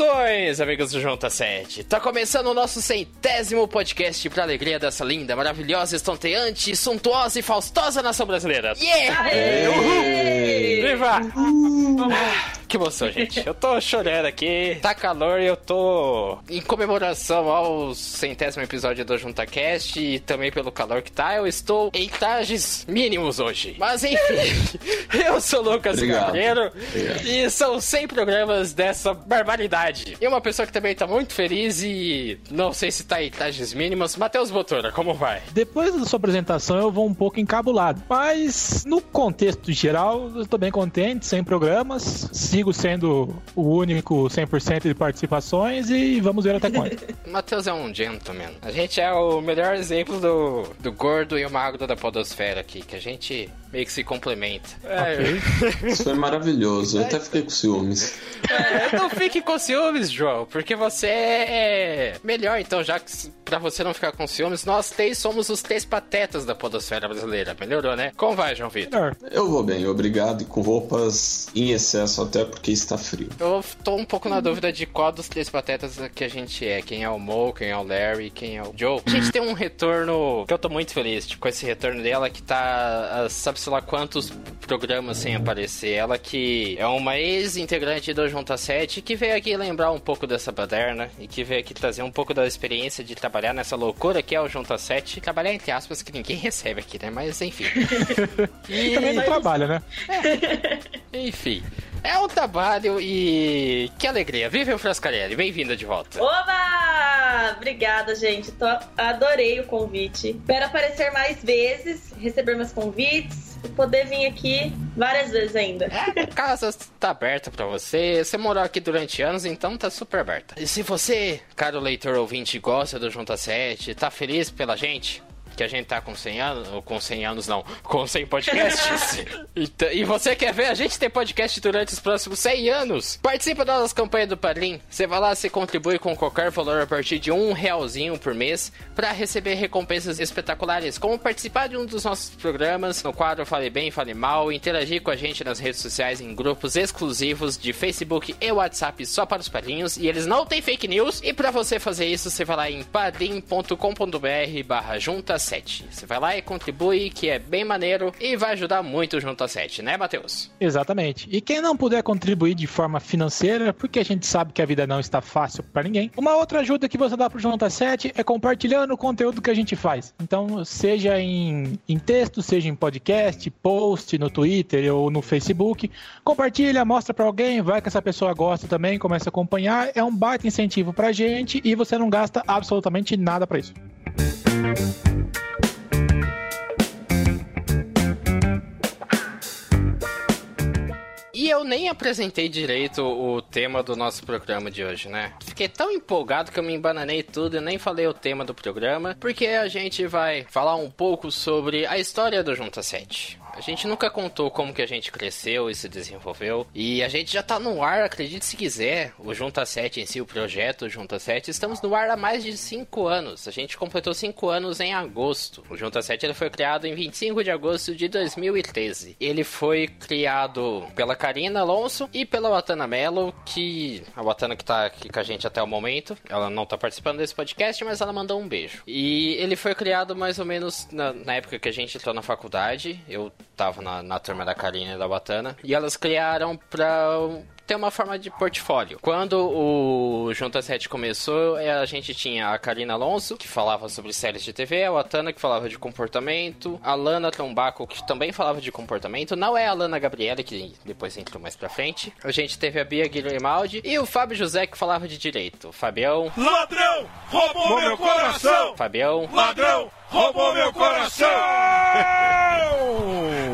Saudações, amigos do Junta 7. Tá começando o nosso centésimo podcast pra alegria dessa linda, maravilhosa, estonteante, suntuosa e faustosa nação brasileira. Yeah! Aê! Viva! Ah, que emoção, gente. Eu tô chorando aqui, tá calor e eu tô em comemoração ao centésimo episódio do JuntaCast e também pelo calor que tá, eu estou em trajes mínimos hoje. Mas enfim, eu sou o Lucas Cabreiro e são 100 programas dessa barbaridade. E uma pessoa que também tá muito feliz e não sei se tá em trajes mínimos, Matheus Botura, como vai? Depois da sua apresentação eu vou um pouco encabulado, mas no contexto geral eu tô bem contente, 100 programas, sendo o único 100% de participações e vamos ver até quando. Matheus é um gentleman. A gente é o melhor exemplo do, do gordo e o magro da podosfera aqui, que a gente meio que se complementa. É. Isso foi maravilhoso, eu até fiquei com ciúmes. É, não fique com ciúmes, João, porque você é melhor, então, já que pra você não ficar com ciúmes, nós três somos os três patetas da podosfera brasileira. Melhorou, né? Como vai, João Vitor? Eu vou bem, obrigado, e com roupas em excesso até porque está frio. Eu tô um pouco na dúvida de qual dos três patetas que a gente é. Quem é o Mo, quem é o Larry, quem é o Joe. A gente tem um retorno que eu tô muito feliz tipo, com esse retorno dela, que tá, sabe-se lá quantos programas sem aparecer. Ela que é uma ex-integrante do Junta 7, que veio aqui lembrar um pouco dessa baderna e que veio aqui trazer um pouco da experiência de trabalhar nessa loucura que é o Junta 7. Trabalhar entre aspas, que ninguém recebe aqui, né? Mas enfim. e também não trabalha, né? É. Enfim. É um trabalho e que alegria. Vive o Frascarelli, bem-vinda de volta. Oba! Obrigada, gente. Tô... Adorei o convite. Espero aparecer mais vezes, receber meus convites e poder vir aqui várias vezes ainda. É, a casa tá aberta para você. Você morou aqui durante anos, então tá super aberta. E se você, caro leitor ouvinte, gosta do Junta 7, tá feliz pela gente? Que a gente tá com 100 anos, ou com 100 anos não, com 100 podcasts. e, e, você quer ver a gente ter podcast durante os próximos 100 anos? Participa da nossa campanha do Padrim. Você vai lá, você contribui com qualquer valor a partir de um realzinho por mês para receber recompensas espetaculares, como participar de um dos nossos programas no quadro Fale Bem, Fale Mal, interagir com a gente nas redes sociais em grupos exclusivos de Facebook e WhatsApp só para os padrinhos, e eles não têm fake news. E para você fazer isso, você vai lá em padrim.com.br barra juntas 7. Você vai lá e contribui, que é bem maneiro e vai ajudar muito o Junta 7, né, Matheus? Exatamente. E quem não puder contribuir de forma financeira, porque a gente sabe que a vida não está fácil para ninguém, uma outra ajuda que você dá pro Junta 7 é compartilhando o conteúdo que a gente faz. Então, seja em, em texto, seja em podcast, post no Twitter ou no Facebook, compartilha, mostra para alguém, vai que essa pessoa gosta também, começa a acompanhar, é um baita incentivo pra gente e você não gasta absolutamente nada para isso. E eu nem apresentei direito o tema do nosso programa de hoje, né? Fiquei tão empolgado que eu me embananei tudo e nem falei o tema do programa, porque a gente vai falar um pouco sobre a história do Junta 7. A gente nunca contou como que a gente cresceu e se desenvolveu. E a gente já tá no ar, acredite se quiser. O Junta 7 em si, o projeto Junta 7, estamos no ar há mais de 5 anos. A gente completou 5 anos em agosto. O Junta 7 ele foi criado em 25 de agosto de 2013. Ele foi criado pela Karina Alonso e pela Watana Mello, que a Watana que tá aqui com a gente até o momento. Ela não tá participando desse podcast, mas ela mandou um beijo. E ele foi criado mais ou menos na, na época que a gente entrou na faculdade. Eu tava na, na turma da Karina e da Batana. E elas criaram pra ter uma forma de portfólio. Quando o Junta 7 começou, é, a gente tinha a Karina Alonso, que falava sobre séries de TV, a Watana, que falava de comportamento, a Lana Trombaco, que também falava de comportamento, não é a Lana Gabriela, que depois entrou mais pra frente. A gente teve a Bia Guilhermaldi e o Fábio José, que falava de direito. Fabião. Ladrão! Roubou meu coração! Fabião. Ladrão! Roubou meu coração!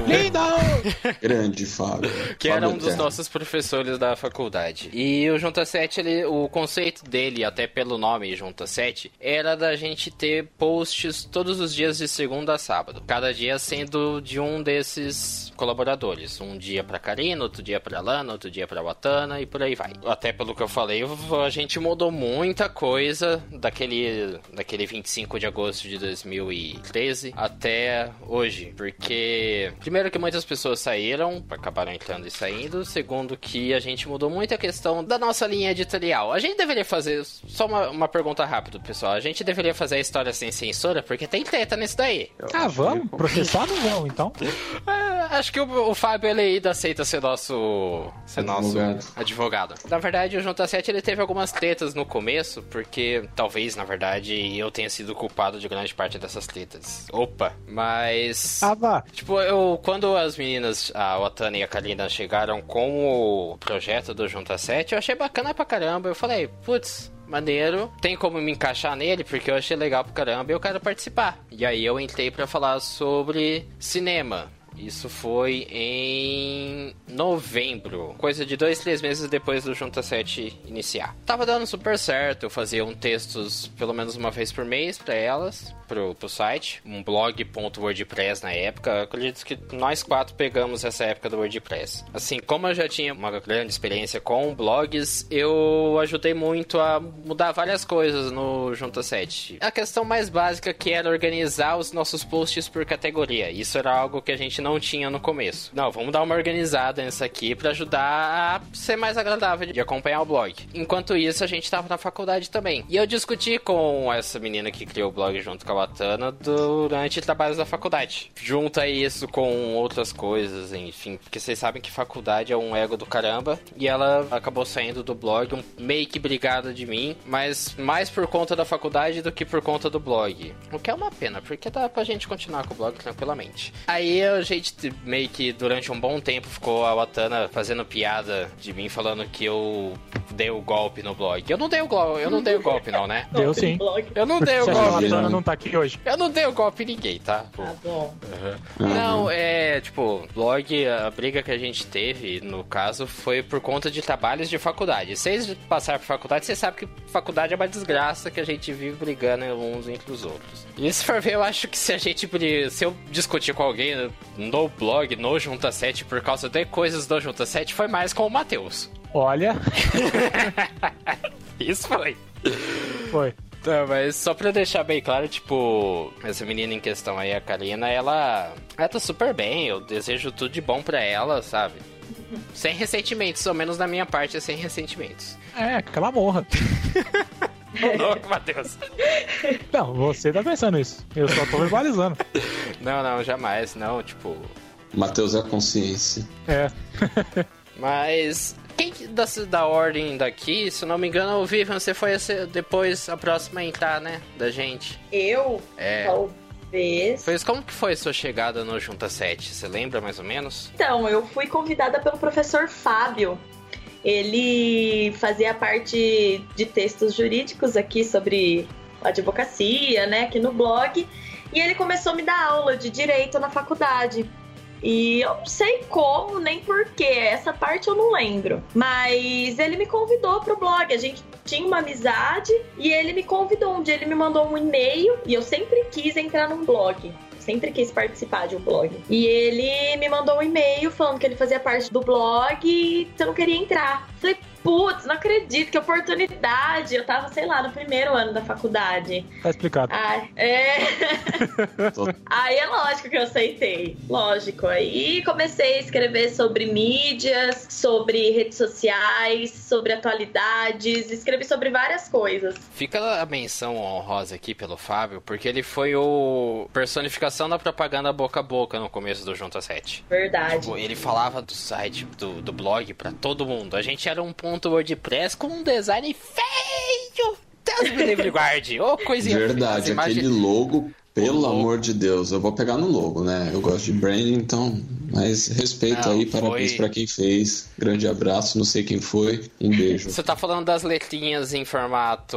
Lindo! Grande Fábio. Que Fábio era um dos nossos professores da faculdade. E o Junta 7, ele, o conceito dele, até pelo nome Junta 7, era da gente ter posts todos os dias de segunda a sábado. Cada dia sendo de um desses colaboradores. Um dia pra Karina, outro dia pra Lana, outro dia pra Watana e por aí vai. Até pelo que eu falei, a gente mudou muita coisa daquele, daquele 25 de agosto de 2000 2013 até hoje. Porque, primeiro, que muitas pessoas saíram, acabaram entrando e saindo. Segundo, que a gente mudou muito a questão da nossa linha editorial. A gente deveria fazer. Só uma, uma pergunta rápida, pessoal. A gente deveria fazer a história sem censura, porque tem treta nisso daí. Ah, vamos? Processar não vão, então. É, acho que o, o Fábio ele ainda aceita ser nosso. ser nosso Advogado. advogado. Na verdade, o Junta 7 ele teve algumas tretas no começo, porque talvez, na verdade, eu tenha sido culpado de grande parte dessas tretas. Opa! Mas. Ah, vá. Tipo, eu, quando as meninas, a Otana e a Kalina, chegaram com o projeto do Junta 7, eu achei bacana pra caramba. Eu falei, putz, maneiro, tem como me encaixar nele, porque eu achei legal pra caramba e eu quero participar. E aí eu entrei pra falar sobre cinema. Isso foi em novembro, coisa de dois, três meses depois do Junta 7 iniciar. Tava dando super certo, eu fazia um textos pelo menos uma vez por mês pra elas, pro, pro site, um blog.wordpress na época. Eu acredito que nós quatro pegamos essa época do WordPress. Assim, como eu já tinha uma grande experiência com blogs, eu ajudei muito a mudar várias coisas no Junta 7. A questão mais básica que era organizar os nossos posts por categoria. Isso era algo que a gente não tinha no começo. Não, vamos dar uma organizada nessa aqui para ajudar a ser mais agradável de acompanhar o blog. Enquanto isso, a gente tava na faculdade também. E eu discuti com essa menina que criou o blog junto com a Watana durante trabalhos da faculdade. Junta isso com outras coisas, enfim, porque vocês sabem que faculdade é um ego do caramba. E ela acabou saindo do blog, um, meio que brigada de mim, mas mais por conta da faculdade do que por conta do blog. O que é uma pena, porque dá pra gente continuar com o blog tranquilamente. Aí a gente meio que durante um bom tempo ficou a Watana fazendo piada de mim, falando que eu dei o golpe no blog. Eu não dei o golpe, eu não dei o golpe não, né? Deu sim. Eu não dei o a golpe. Latana não tá aqui hoje. Eu não dei o golpe em ninguém, tá? Tá bom. Não, é, tipo, blog, a briga que a gente teve, no caso, foi por conta de trabalhos de faculdade. Vocês passaram por faculdade, vocês sabem que faculdade é uma desgraça que a gente vive brigando uns entre os outros. E se for ver, eu acho que se a gente, se eu discutir com alguém no blog, no Junta 7, por causa de coisas do Junta 7, foi mais com o Matheus. Olha, Isso foi. foi. Tá, mas só pra deixar bem claro, tipo, essa menina em questão aí, a Karina, ela, ela tá super bem, eu desejo tudo de bom pra ela, sabe? Sem ressentimentos, ao menos da minha parte é sem ressentimentos. É, que ela morra. Louco, Matheus. Não, você tá pensando isso. Eu só tô verbalizando. Não, não, jamais, não, tipo... Matheus é a consciência. É. Mas quem que da, da ordem daqui, se eu não me engano, o Vivian, você foi ser- depois a próxima a entrar, né, da gente. Eu, É. talvez. Pois como que foi sua chegada no Junta 7? Você lembra mais ou menos? Então, eu fui convidada pelo professor Fábio. Ele fazia parte de textos jurídicos aqui sobre advocacia, né, aqui no blog. E ele começou a me dar aula de direito na faculdade. E eu não sei como, nem porquê. Essa parte eu não lembro. Mas ele me convidou pro blog. A gente tinha uma amizade e ele me convidou. Um dia ele me mandou um e-mail e eu sempre quis entrar num blog. Sempre quis participar de um blog. E ele me mandou um e-mail falando que ele fazia parte do blog e eu não queria entrar. Falei, putz, não acredito, que oportunidade. Eu tava, sei lá, no primeiro ano da faculdade. Tá explicado. Ai, é. Aí é lógico que eu aceitei. Lógico. Aí comecei a escrever sobre mídias, sobre redes sociais, sobre atualidades, escrevi sobre várias coisas. Fica a menção honrosa aqui pelo Fábio, porque ele foi o personificação da propaganda boca a boca no começo do Junta 7. Verdade. Tipo, ele falava do site, do, do blog pra todo mundo. A gente era um ponto WordPress com um design feio. Deus me livre guarde. Ô, coisinha feia. As Verdade, aquele logo, pelo logo. amor de Deus, eu vou pegar no logo, né? Eu gosto de branding, então. Mas respeito Não, aí, parabéns foi- pra quem fez. Grande abraço, não sei quem foi. Um beijo. Você tá falando das letrinhas em formato.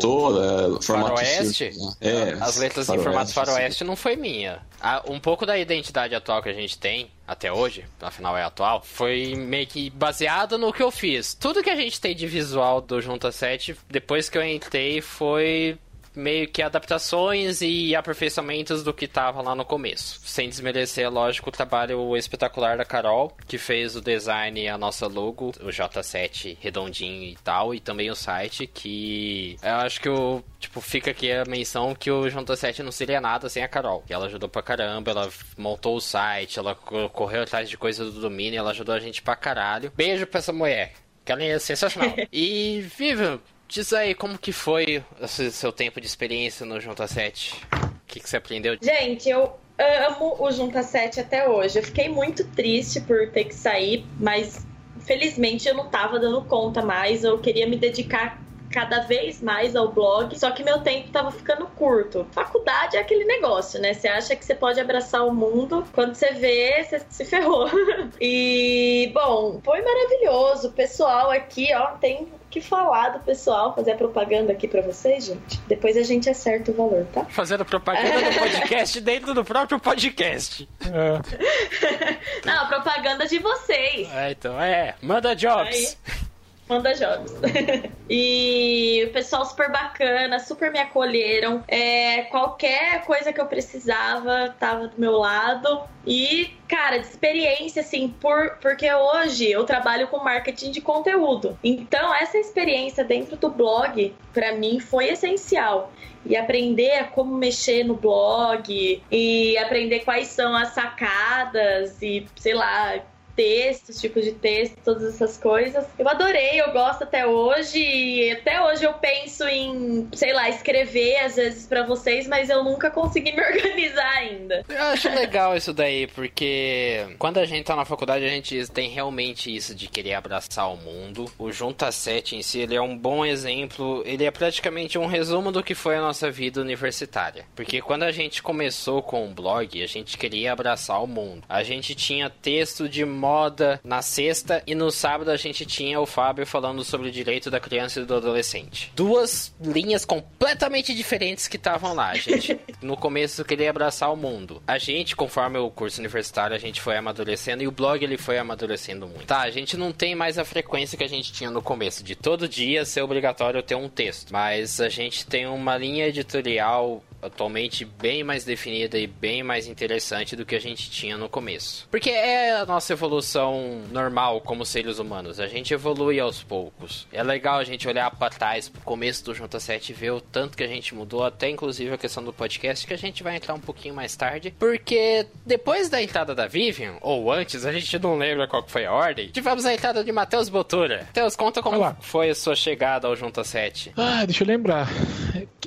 Tô, é, formato Faroeste? círculo, né? É, As letras em formato faroeste não foi minha. Ah, um pouco da identidade atual que a gente tem, até hoje, afinal é atual, foi meio que baseado no que eu fiz. Tudo que a gente tem de visual do Junta 7, depois que eu entrei, foi meio que adaptações e aperfeiçoamentos do que tava lá no começo. Sem desmerecer, lógico, o trabalho espetacular da Carol, que fez o design e a nossa logo, o J7 redondinho e tal, e também o site, que eu acho que o Tipo, fica aqui a menção que o J7 não seria nada sem a Carol. Que ela ajudou pra caramba, ela montou o site, ela correu atrás de coisas do domínio, ela ajudou a gente pra caralho. Beijo pra essa mulher, que ela é sensacional. e, Vivian, diz aí como que foi o seu tempo de experiência no J7? O que, que você aprendeu? Gente, eu amo o Junta 7 até hoje. Eu fiquei muito triste por ter que sair, mas felizmente eu não tava dando conta mais. Eu queria me dedicar cada vez mais ao blog, só que meu tempo tava ficando curto. Faculdade é aquele negócio, né? Você acha que você pode abraçar o mundo, quando você vê, você se ferrou. e, bom, foi maravilhoso. O pessoal aqui, ó, tem que falar do pessoal, fazer a propaganda aqui para vocês, gente. Depois a gente acerta o valor, tá? Fazendo propaganda do podcast dentro do próprio podcast. É. Não, propaganda de vocês. É, então, é. Manda jobs. Aí. Manda jogos. e o pessoal super bacana, super me acolheram. É, qualquer coisa que eu precisava tava do meu lado. E, cara, de experiência, assim, por, porque hoje eu trabalho com marketing de conteúdo. Então, essa experiência dentro do blog, para mim, foi essencial e aprender como mexer no blog e aprender quais são as sacadas e sei lá textos, tipos de texto, todas essas coisas. Eu adorei, eu gosto até hoje. E até hoje eu penso em, sei lá, escrever às vezes para vocês, mas eu nunca consegui me organizar ainda. Eu acho legal isso daí, porque quando a gente tá na faculdade, a gente tem realmente isso de querer abraçar o mundo. O Junta 7 em si, ele é um bom exemplo, ele é praticamente um resumo do que foi a nossa vida universitária. Porque quando a gente começou com o blog, a gente queria abraçar o mundo. A gente tinha texto de moda na sexta e no sábado a gente tinha o Fábio falando sobre o direito da criança e do adolescente. Duas linhas completamente diferentes que estavam lá. A gente, no começo, queria abraçar o mundo. A gente, conforme o curso universitário, a gente foi amadurecendo e o blog ele foi amadurecendo muito. Tá, a gente não tem mais a frequência que a gente tinha no começo, de todo dia ser obrigatório ter um texto. Mas a gente tem uma linha editorial atualmente bem mais definida e bem mais interessante do que a gente tinha no começo. Porque é a nossa evolução normal como seres humanos. A gente evolui aos poucos. É legal a gente olhar para trás, pro começo do Junta 7 e ver o tanto que a gente mudou, até inclusive a questão do podcast, que a gente vai entrar um pouquinho mais tarde. Porque depois da entrada da Vivian, ou antes, a gente não lembra qual foi a ordem, tivemos a entrada de Matheus Botura. Matheus, conta como Olá. foi a sua chegada ao Junta 7. Ah, deixa eu lembrar.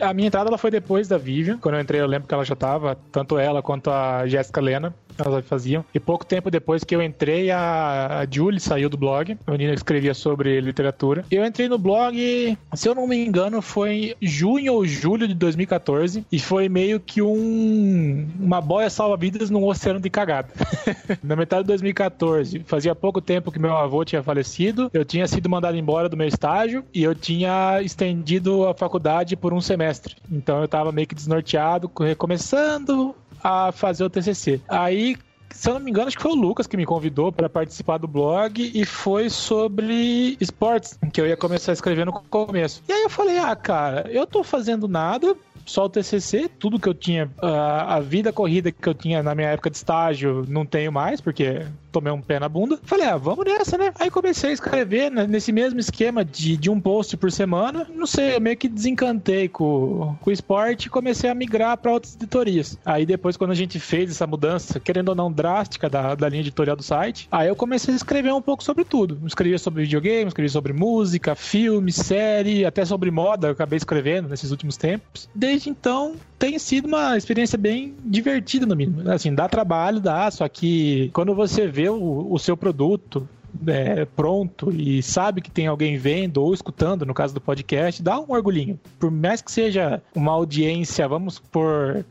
A minha entrada ela foi depois da Vivian. Quando eu entrei, eu lembro que ela já tava, tanto ela quanto a Jéssica Lena, elas faziam. E pouco tempo depois que eu entrei, a, a Julie saiu do blog. A menina escrevia sobre literatura. Eu entrei no blog, se eu não me engano, foi em junho ou julho de 2014. E foi meio que um uma boia salva-vidas num oceano de cagada. Na metade de 2014, fazia pouco tempo que meu avô tinha falecido. Eu tinha sido mandado embora do meu estágio e eu tinha estendido a faculdade por um semestre. Então eu tava meio que desnorteado, recomeçando a fazer o TCC. Aí se eu não me engano, acho que foi o Lucas que me convidou para participar do blog e foi sobre esportes, que eu ia começar a escrever no começo. E aí eu falei, ah, cara, eu tô fazendo nada, só o TCC, tudo que eu tinha, a, a vida corrida que eu tinha na minha época de estágio, não tenho mais, porque tomei um pé na bunda. Falei, ah, vamos nessa, né? Aí comecei a escrever nesse mesmo esquema de, de um post por semana. Não sei, eu meio que desencantei com, com o esporte e comecei a migrar para outras editorias. Aí depois, quando a gente fez essa mudança, querendo ou não, drástica da, da linha editorial do site, aí eu comecei a escrever um pouco sobre tudo. Escrevia sobre videogame, escrevia sobre música, filme, série, até sobre moda, eu acabei escrevendo nesses últimos tempos. Desde então, tem sido uma experiência bem divertida, no mínimo. Assim, dá trabalho, dá, só que quando você vê o, o seu produto é, pronto e sabe que tem alguém vendo ou escutando, no caso do podcast, dá um orgulhinho. Por mais que seja uma audiência, vamos por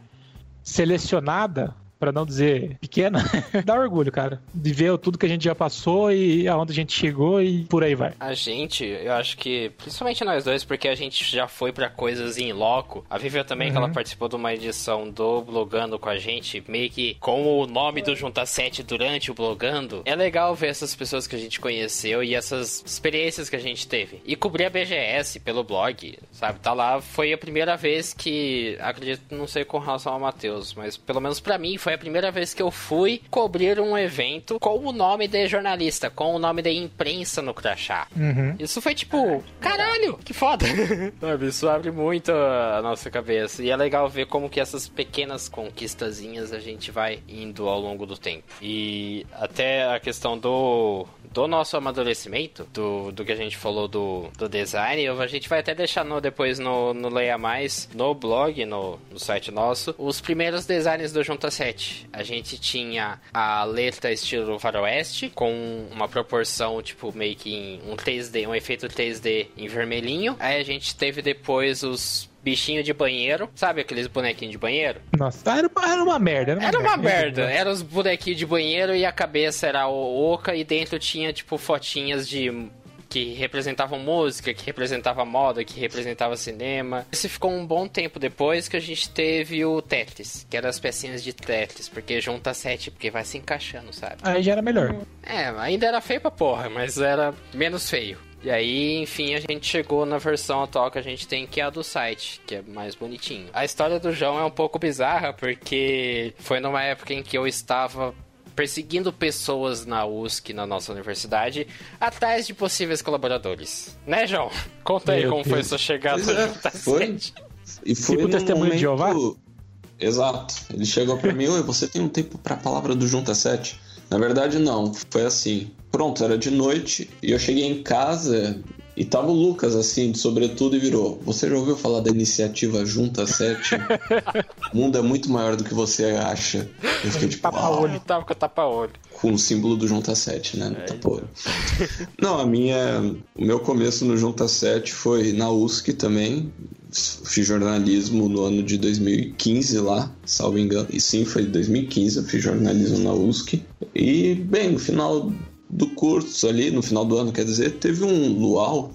selecionada, para não dizer pequena, dá orgulho, cara. De ver tudo que a gente já passou e aonde a gente chegou e por aí vai. A gente, eu acho que, principalmente nós dois, porque a gente já foi para coisas em loco. A Vivian também, uhum. que ela uhum. participou de uma edição do Blogando com a gente, meio que com o nome do Junta 7 durante o Blogando. É legal ver essas pessoas que a gente conheceu e essas experiências que a gente teve. E cobrir a BGS pelo blog, sabe? Tá lá, foi a primeira vez que, acredito, não sei com relação ao Matheus, mas pelo menos para mim foi a primeira vez que eu fui cobrir um evento com o nome de jornalista, com o nome de imprensa no crachá. Uhum. Isso foi tipo, caralho, que foda. Isso abre muito a nossa cabeça. E é legal ver como que essas pequenas conquistazinhas a gente vai indo ao longo do tempo. E até a questão do do nosso amadurecimento, do, do que a gente falou do, do design, a gente vai até deixar no, depois no, no Leia Mais, no blog, no, no site nosso, os primeiros designs do Junta 7. A gente tinha a letra estilo faroeste, com uma proporção, tipo, meio que um 3D, um efeito 3D em vermelhinho. Aí a gente teve depois os bichinho de banheiro. Sabe aqueles bonequinhos de banheiro? Nossa, era, era uma merda. Era uma, era uma merda. merda. Era os bonequinhos de banheiro e a cabeça era oca e dentro tinha, tipo, fotinhas de que representavam música, que representava moda, que representava cinema. Isso ficou um bom tempo depois que a gente teve o Tetris, que eram as pecinhas de Tetris, porque junta sete, porque vai se encaixando, sabe? Aí já era melhor. É, ainda era feio pra porra, mas era menos feio. E aí, enfim, a gente chegou na versão atual que a gente tem, que é a do site, que é mais bonitinho. A história do João é um pouco bizarra, porque foi numa época em que eu estava perseguindo pessoas na USC, na nossa universidade, atrás de possíveis colaboradores. Né, João? Conta aí Meu como Deus. foi sua chegada pois é, foi. E foi tipo testemunho momento... de Jeová? Exato. Ele chegou para mim, oi, você tem um tempo para a palavra do Junta 7? Na verdade, não. Foi assim. Pronto, era de noite e eu cheguei em casa e tava o Lucas assim, de sobretudo, e virou. Você já ouviu falar da iniciativa Junta 7? o mundo é muito maior do que você acha. Eu fiquei tipo. Tapa-olho, tava com tapa-olho. Com o símbolo do Junta 7, né? No é, tapa-olho. Não, a minha. O meu começo no Junta 7 foi na USC também. Fiz jornalismo no ano de 2015 lá, salvo engano. E sim, foi 2015, eu fiz jornalismo na USC. E, bem, no final do curso ali, no final do ano, quer dizer, teve um luau,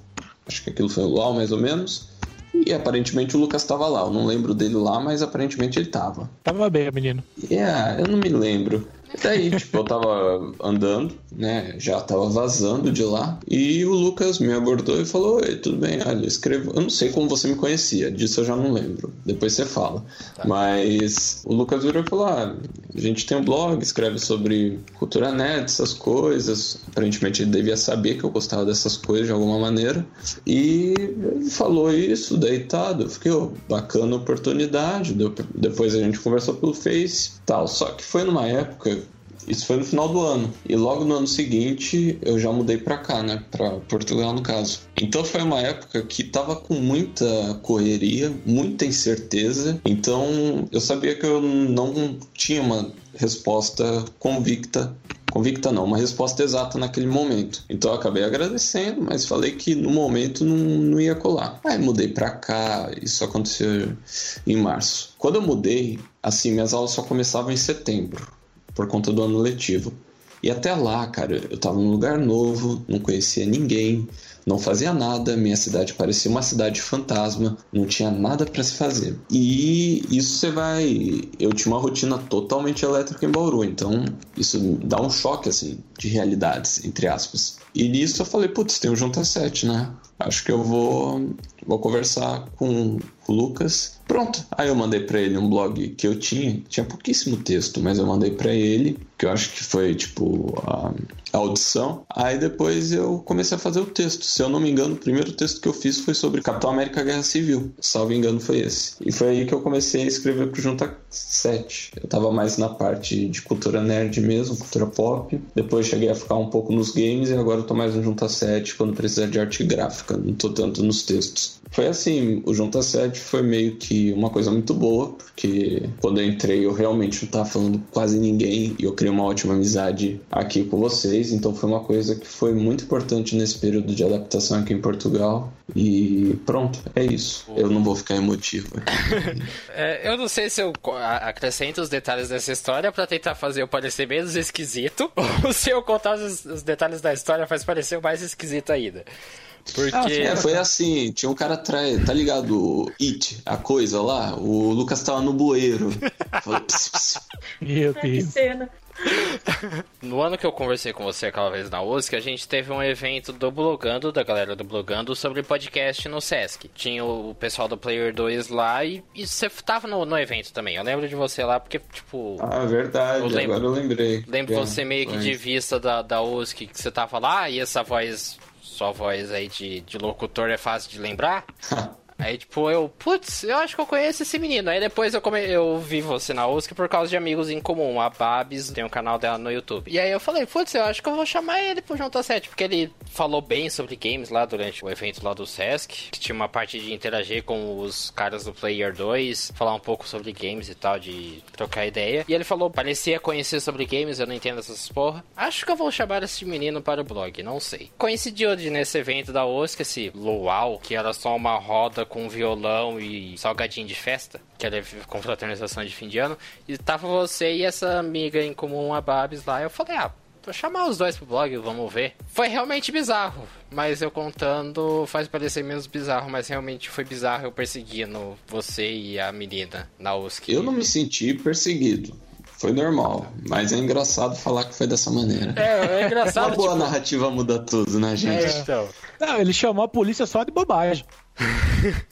acho que aquilo foi um luau mais ou menos, e aparentemente o Lucas estava lá. Eu não lembro dele lá, mas aparentemente ele estava. Tava bem, menino. É, yeah, eu não me lembro. Daí, tipo, eu tava andando, né? Já tava vazando de lá. E o Lucas me abordou e falou: Oi, tudo bem? Olha, escrevo. Eu não sei como você me conhecia, disso eu já não lembro. Depois você fala. Tá. Mas o Lucas virou e falou: Ah, a gente tem um blog, escreve sobre cultura net, essas coisas. Aparentemente ele devia saber que eu gostava dessas coisas de alguma maneira. E ele falou isso, deitado. Eu fiquei, oh, bacana oportunidade. Depois a gente conversou pelo Face tal. Só que foi numa época isso foi no final do ano. E logo no ano seguinte eu já mudei para cá, né? Para Portugal, no caso. Então foi uma época que tava com muita correria, muita incerteza. Então eu sabia que eu não tinha uma resposta convicta convicta não, uma resposta exata naquele momento. Então eu acabei agradecendo, mas falei que no momento não, não ia colar. Aí mudei para cá, isso aconteceu em março. Quando eu mudei, assim, minhas aulas só começavam em setembro por conta do ano letivo. E até lá, cara, eu tava num lugar novo, não conhecia ninguém, não fazia nada, minha cidade parecia uma cidade fantasma, não tinha nada para se fazer. E isso você vai. Eu tinha uma rotina totalmente elétrica em Bauru, então isso dá um choque, assim, de realidades, entre aspas. E nisso eu falei, putz, tem o Junta 7, né? Acho que eu vou, vou conversar com o Lucas. Pronto. Aí eu mandei para ele um blog que eu tinha, tinha pouquíssimo texto, mas eu mandei para ele, que eu acho que foi tipo a, audição. Aí depois eu comecei a fazer o texto. Se eu não me engano, o primeiro texto que eu fiz foi sobre Capitão América Guerra Civil. Salvo engano, foi esse. E foi aí que eu comecei a escrever pro Junta 7. Eu tava mais na parte de cultura nerd mesmo, cultura pop. Depois cheguei a ficar um pouco nos games e agora eu tô mais no Junta 7 quando precisar de arte gráfica. Não tô tanto nos textos. Foi assim, o Junta 7 foi meio que uma coisa muito boa, porque quando eu entrei eu realmente não tava falando com quase ninguém e eu criei uma ótima amizade aqui com vocês, então foi uma coisa que foi muito importante nesse período de adaptação aqui em Portugal. E pronto, é isso. Eu não vou ficar emotivo. É, eu não sei se eu acrescento os detalhes dessa história pra tentar fazer eu parecer menos esquisito, ou se eu contar os, os detalhes da história faz parecer mais esquisito ainda. Porque. É, foi assim, tinha um cara atrás, tá ligado? O It, a coisa lá, o Lucas tava no bueiro. Falou, "Ps, ps". Meu Deus. cena. No ano que eu conversei com você aquela vez na USC, a gente teve um evento do Blogando, da galera do Blogando, sobre podcast no Sesc. Tinha o pessoal do Player 2 lá e, e você tava no, no evento também. Eu lembro de você lá porque, tipo. Ah, verdade, Eu lembro- agora eu lembrei. Lembro É, você meio que de vista da, da USC que você tava lá, e essa voz, sua voz aí de, de locutor é fácil de lembrar? Aí, tipo, eu, putz, eu acho que eu conheço esse menino. Aí depois eu, come... eu vi você na USC por causa de amigos em comum. A Babs tem um canal dela no YouTube. E aí eu falei, putz, eu acho que eu vou chamar ele pro Junta 7, porque ele falou bem sobre games lá durante o evento lá do Sesc. Que tinha uma parte de interagir com os caras do Player 2, falar um pouco sobre games e tal, de trocar ideia. E ele falou, parecia conhecer sobre games, eu não entendo essas porra. Acho que eu vou chamar esse menino para o blog, não sei. Coincidiu de nesse evento da USC, esse luau, que era só uma roda com violão e salgadinho de festa, que era confraternização de fim de ano, e tava você e essa amiga em comum, a Babs lá. Eu falei, ah, vou chamar os dois pro blog, vamos ver. Foi realmente bizarro, mas eu contando faz parecer menos bizarro, mas realmente foi bizarro eu perseguindo você e a menina na USC. Eu não me senti perseguido. Foi normal, mas é engraçado falar que foi dessa maneira. É, é engraçado. Uma boa tipo, narrativa muda tudo, né, gente? é, então. Não, ele chamou a polícia só de bobagem.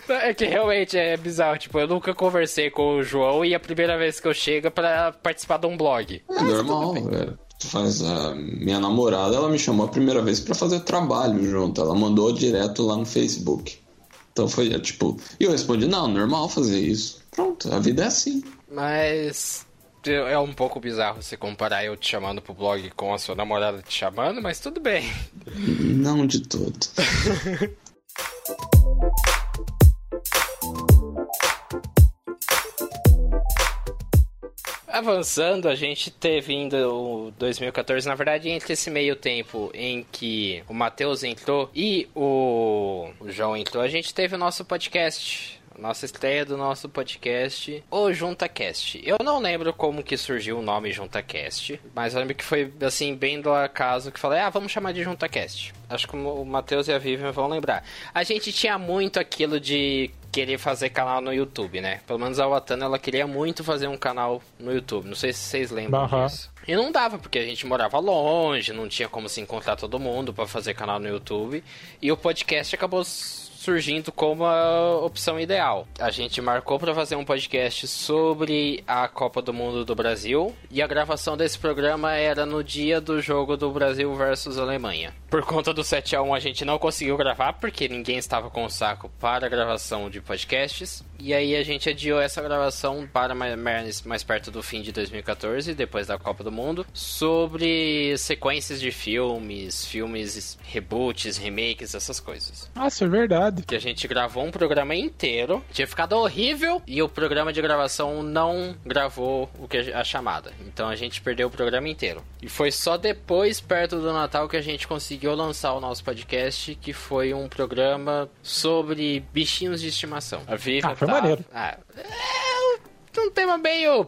É que realmente é bizarro. Tipo, eu nunca conversei com o João e é a primeira vez que eu chego é pra participar de um blog. É normal, velho. Faz a minha namorada, ela me chamou a primeira vez pra fazer trabalho junto. Ela mandou direto lá no Facebook. Então foi é, tipo, e eu respondi: "Não, normal fazer isso". Pronto, a vida é assim. Mas é um pouco bizarro você comparar eu te chamando pro blog com a sua namorada te chamando, mas tudo bem. Não de todo. Avançando, a gente teve ainda o 2014, na verdade, entre esse meio tempo em que o Matheus entrou e o, o João entrou, a gente teve o nosso podcast. Nossa estreia do nosso podcast, o JuntaCast. Eu não lembro como que surgiu o nome JuntaCast, mas eu lembro que foi, assim, bem do acaso que falei, ah, vamos chamar de JuntaCast. Acho que o Matheus e a Vivian vão lembrar. A gente tinha muito aquilo de querer fazer canal no YouTube, né? Pelo menos a Watana, ela queria muito fazer um canal no YouTube. Não sei se vocês lembram Aham. disso. E não dava, porque a gente morava longe, não tinha como se encontrar todo mundo pra fazer canal no YouTube. E o podcast acabou surgindo como a opção ideal. A gente marcou para fazer um podcast sobre a Copa do Mundo do Brasil e a gravação desse programa era no dia do jogo do Brasil versus Alemanha. Por conta do 7 a 1 a gente não conseguiu gravar porque ninguém estava com o saco para a gravação de podcasts. E aí a gente adiou essa gravação para mais, mais, perto do fim de 2014, depois da Copa do Mundo, sobre sequências de filmes, filmes reboots, remakes, essas coisas Nossa, é verdade. que a gente gravou um programa inteiro, tinha ficado horrível e o programa de gravação não gravou o que a a chamada. Então a gente perdeu o programa inteiro. E foi só depois, perto do Natal, que a gente conseguiu lançar o nosso podcast, que foi um programa sobre bichinhos de estimação. A Ah, foi maneiro. Ah, é um tema meio.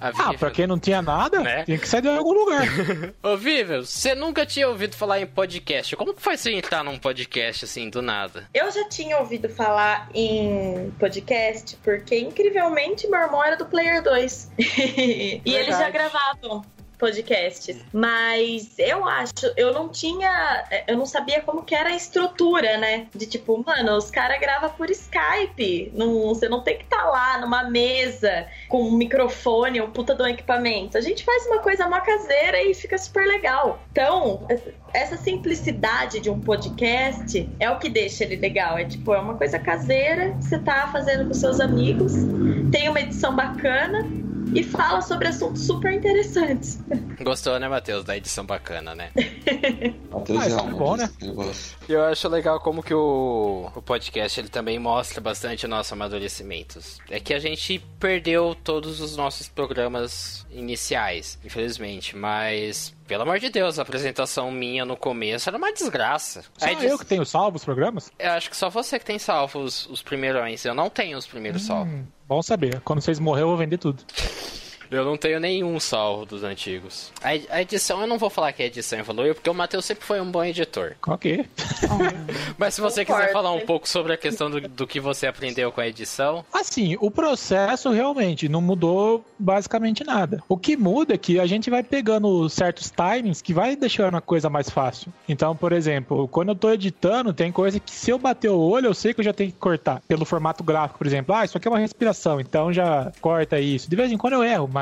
Ah, pra quem não tinha nada, Né? tinha que sair de algum lugar. Ô, Vivian, você nunca tinha ouvido falar em podcast. Como que foi você entrar num podcast assim, do nada? Eu já tinha ouvido falar em podcast, porque incrivelmente meu irmão era do Player 2. e eles já gravavam podcasts. Mas eu acho, eu não tinha, eu não sabia como que era a estrutura, né? De tipo, mano, os caras gravam por Skype. Não, você não tem que estar lá numa mesa com um microfone, um puta do equipamento. A gente faz uma coisa mó caseira e fica super legal. Então, essa simplicidade de um podcast é o que deixa ele legal. É tipo, é uma coisa caseira que você tá fazendo com seus amigos, tem uma edição bacana e fala sobre assuntos super interessantes. Gostou, né, Matheus? Da edição bacana, né? Matheus Ah, é isso é bom, né? Eu acho legal como que o, o podcast ele também mostra bastante o nosso amadurecimento. É que a gente perdeu todos os nossos programas iniciais, infelizmente, mas pelo amor de Deus, a apresentação minha no começo era uma desgraça. Só Aí eu que tenho salvo os programas? Eu acho que só você que tem salvo os, os primeirões. Eu não tenho os primeiros salvos. Hum, bom saber. Quando vocês morrer, eu vou vender tudo. Eu não tenho nenhum salvo dos antigos. A, ed- a edição, eu não vou falar que a edição evoluiu, porque o Matheus sempre foi um bom editor. Ok. Mas se você Concordo. quiser falar um pouco sobre a questão do, do que você aprendeu com a edição, Assim, o processo realmente não mudou basicamente nada. O que muda é que a gente vai pegando certos timings que vai deixando a coisa mais fácil. Então, por exemplo, quando eu tô editando, tem coisa que se eu bater o olho, eu sei que eu já tenho que cortar. Pelo formato gráfico, por exemplo. Ah, isso aqui é uma respiração, então já corta isso. De vez em quando eu erro, mas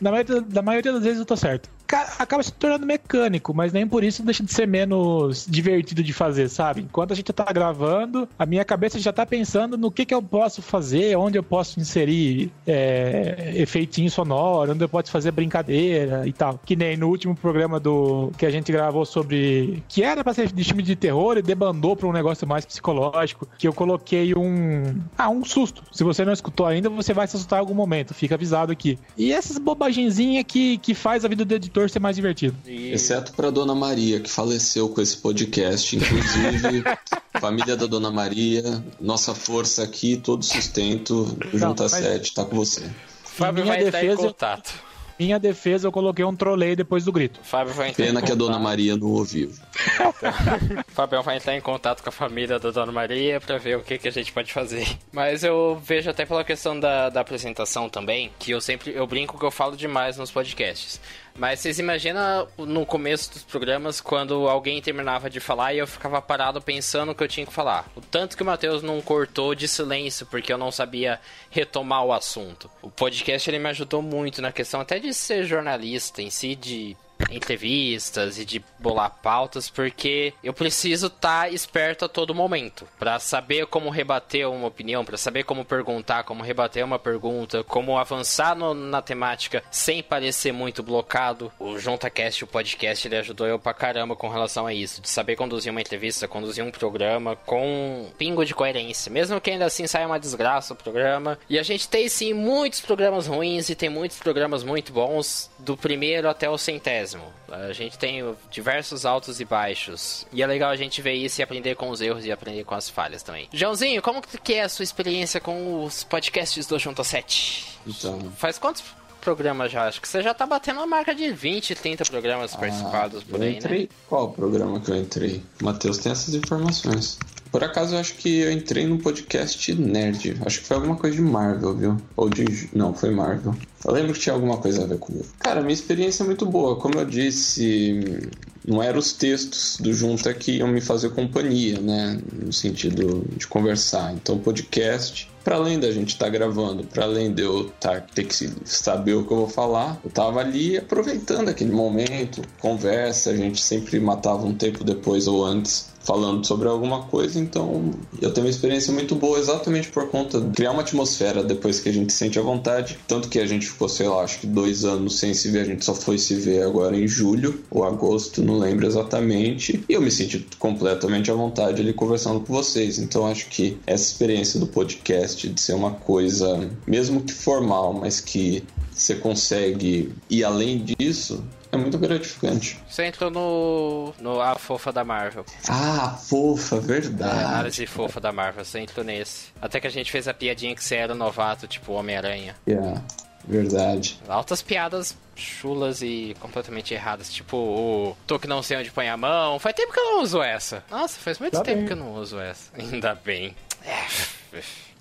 na maioria, maioria das vezes eu tô certo. Ca- Acaba se tornando mecânico, mas nem por isso deixa de ser menos divertido de fazer, sabe? Enquanto a gente tá gravando, a minha cabeça já tá pensando no que, que eu posso fazer, onde eu posso inserir é, efeitinho sonoro, onde eu posso fazer brincadeira e tal. Que nem no último programa do que a gente gravou sobre. que era pra ser de filme de terror e debandou pra um negócio mais psicológico. Que eu coloquei um. Ah, um susto. Se você não escutou ainda, você vai se assustar em algum momento. Fica avisado aqui. E essas bobagenzinhas que, que faz a vida do editor ser mais divertido. e Exceto pra Dona Maria, que faleceu com esse podcast. Inclusive, família da Dona Maria, nossa força aqui, todo sustento, do Junta mas- 7, tá com você. Fábio minha vai entrar em defesa- contato. Minha defesa, eu coloquei um trolei depois do grito. Fábio vai entrar Pena em que a Dona. Maria não ouviu. O Fabião vai entrar em contato com a família da Dona Maria pra ver o que, que a gente pode fazer. Mas eu vejo até pela questão da, da apresentação também, que eu sempre eu brinco que eu falo demais nos podcasts. Mas vocês imaginam no começo dos programas quando alguém terminava de falar e eu ficava parado pensando o que eu tinha que falar. O tanto que o Matheus não cortou de silêncio porque eu não sabia retomar o assunto. O podcast ele me ajudou muito na questão até de ser jornalista em si, de entrevistas e de bolar pautas, porque eu preciso estar esperto a todo momento para saber como rebater uma opinião, para saber como perguntar, como rebater uma pergunta, como avançar no- na temática sem parecer muito blocado. O JuntaCast, o podcast, ele ajudou eu pra caramba com relação a isso, de saber conduzir uma entrevista, conduzir um programa com um pingo de coerência, mesmo que ainda assim saia uma desgraça o programa. E a gente tem sim muitos programas ruins e tem muitos programas muito bons, do primeiro até o centésimo. A gente tem diversos altos e baixos. E é legal a gente ver isso e aprender com os erros e aprender com as falhas também. Joãozinho, como que é a sua experiência com os podcasts do Junta 7? Então, Faz quantos programas já? Acho que você já tá batendo a marca de 20, 30 programas participados por Ah, aí, entrei. né? Qual programa que eu entrei? Matheus tem essas informações. Por acaso eu acho que eu entrei no podcast Nerd. Acho que foi alguma coisa de Marvel, viu? Ou de. Não, foi Marvel. Eu lembro que tinha alguma coisa a ver comigo. Cara, minha experiência é muito boa. Como eu disse, não eram os textos do Junta que iam me fazer companhia, né? No sentido de conversar. Então, podcast para além da gente estar tá gravando, para além de eu tá, ter que saber o que eu vou falar, eu tava ali aproveitando aquele momento, conversa, a gente sempre matava um tempo depois ou antes falando sobre alguma coisa, então eu tenho uma experiência muito boa exatamente por conta de criar uma atmosfera depois que a gente sente a vontade. Tanto que a gente ficou, sei lá, acho que dois anos sem se ver, a gente só foi se ver agora em julho ou agosto, não lembro exatamente. E eu me senti completamente à vontade ali conversando com vocês. Então acho que essa experiência do podcast de ser uma coisa, mesmo que formal, mas que você consegue ir além disso, é muito gratificante. Você entrou no, no A Fofa da Marvel. Ah, fofa, A verdade. análise fofa da Marvel, você entrou nesse. Até que a gente fez a piadinha que você era novato, tipo Homem-Aranha. Yeah, verdade. Altas piadas chulas e completamente erradas. Tipo, o tô que não sei onde põe a mão. Faz tempo que eu não uso essa. Nossa, faz muito Tá tempo bem. que eu não uso essa. Ainda bem. É.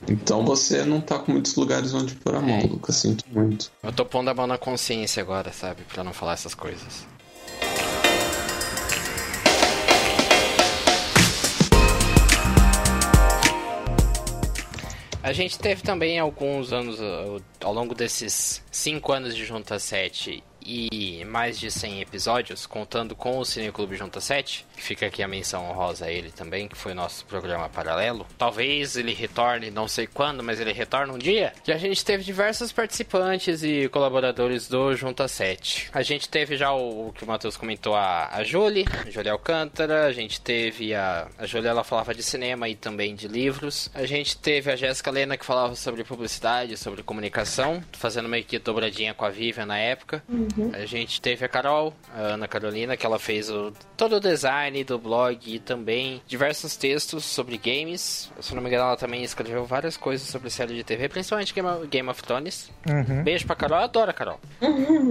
Então você não tá com muitos lugares onde pôr a mão, É. Lucas. Sinto muito. Eu tô pondo a mão na consciência agora, sabe? Pra não falar essas coisas. A gente teve também alguns anos, ao longo desses 5 anos de Junta 7 e mais de 100 episódios, contando com o Cineclube Junta 7, Fica aqui a menção honrosa a ele também, que foi nosso programa paralelo. Talvez ele retorne, não sei quando, mas ele retorna um dia. E a gente teve diversos participantes e colaboradores do Junta 7. A gente teve já o, o que o Matheus comentou, a, a Julie, a Julie Alcântara. A gente teve a, a Julie, ela falava de cinema e também de livros. A gente teve a Jéssica Lena, que falava sobre publicidade, sobre comunicação, fazendo meio que dobradinha com a Vivian na época. A gente teve a Carol, a Ana Carolina, que ela fez o, todo o design do blog e também diversos textos sobre games. Se não me engano, ela também escreveu várias coisas sobre série de TV, principalmente Game of, Game of Thrones. Uhum. Beijo pra Carol, eu adoro a Carol.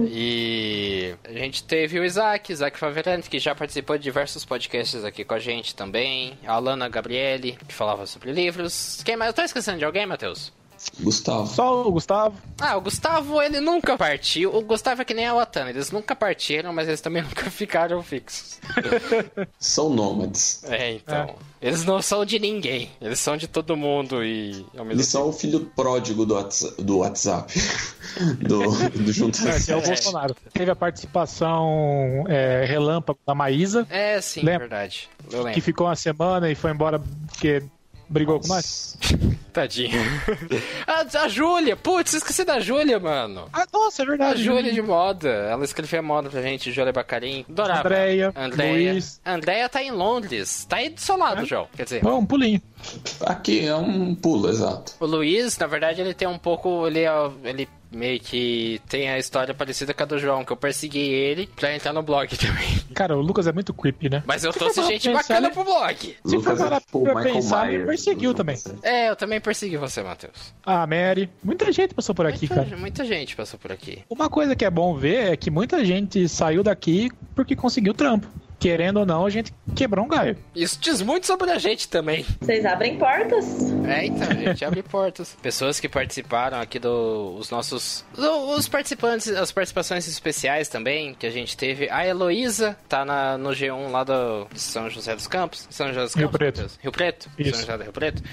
E a gente teve o Isaac, Isaac Faverante, que já participou de diversos podcasts aqui com a gente também. A Alana Gabriele, que falava sobre livros. Quem mais? Eu tô esquecendo de alguém, Matheus? Gustavo. Só o Gustavo. Ah, o Gustavo, ele nunca partiu. O Gustavo é que nem a Watana, eles nunca partiram, mas eles também nunca ficaram fixos. São nômades. É, então. Eles não são de ninguém, eles são de todo mundo e ao mesmo Eles são o filho pródigo do WhatsApp. Do, WhatsApp. do, do Esse é o É. Bolsonaro. Teve a participação é, relâmpago da Maísa, É, sim, Lembra? verdade. Eu que ficou uma semana e foi embora porque brigou com nós. Tadinho. a, a Júlia, putz, esqueci da Júlia, mano. Ah, nossa, é A verdade. Júlia de moda, ela escrevia moda pra gente, Júlia Bacarim. Adorava. Andréia, Andréia. Luiz. Andréia tá em Londres. Tá aí do seu lado, João. Quer dizer, Bom, um pulinho. Aqui é um pulo, exato. o Luiz, na verdade, ele tem um pouco. Ele, é- ele meio que tem a história parecida com a do João, que eu persegui ele pra entrar no blog também. Cara, o Lucas é muito creepy, né? Mas eu trouxe for gente pensar, bacana ele- pro blog. Se for Lucas é parar o pra Michael pensar, me Myers. perseguiu do também. É, eu também persegui você, Matheus. A Mary. Muita gente passou por aqui, Muita, cara. muita gente passou por aqui. Uma coisa que é bom ver é que muita gente saiu daqui porque conseguiu trampo. Querendo ou não, a gente quebrou um galho. Isso diz muito sobre a gente também. Vocês abrem portas? É, então, a gente abre portas. Pessoas que participaram aqui do. Os nossos. do- os participantes, as participações especiais também, que a gente teve. A Heloísa tá na, no G1 lá do de São José dos Campos. São José dos Rio Campos? Preto. meu Deus. Rio Preto? Isso. São José do Rio Preto.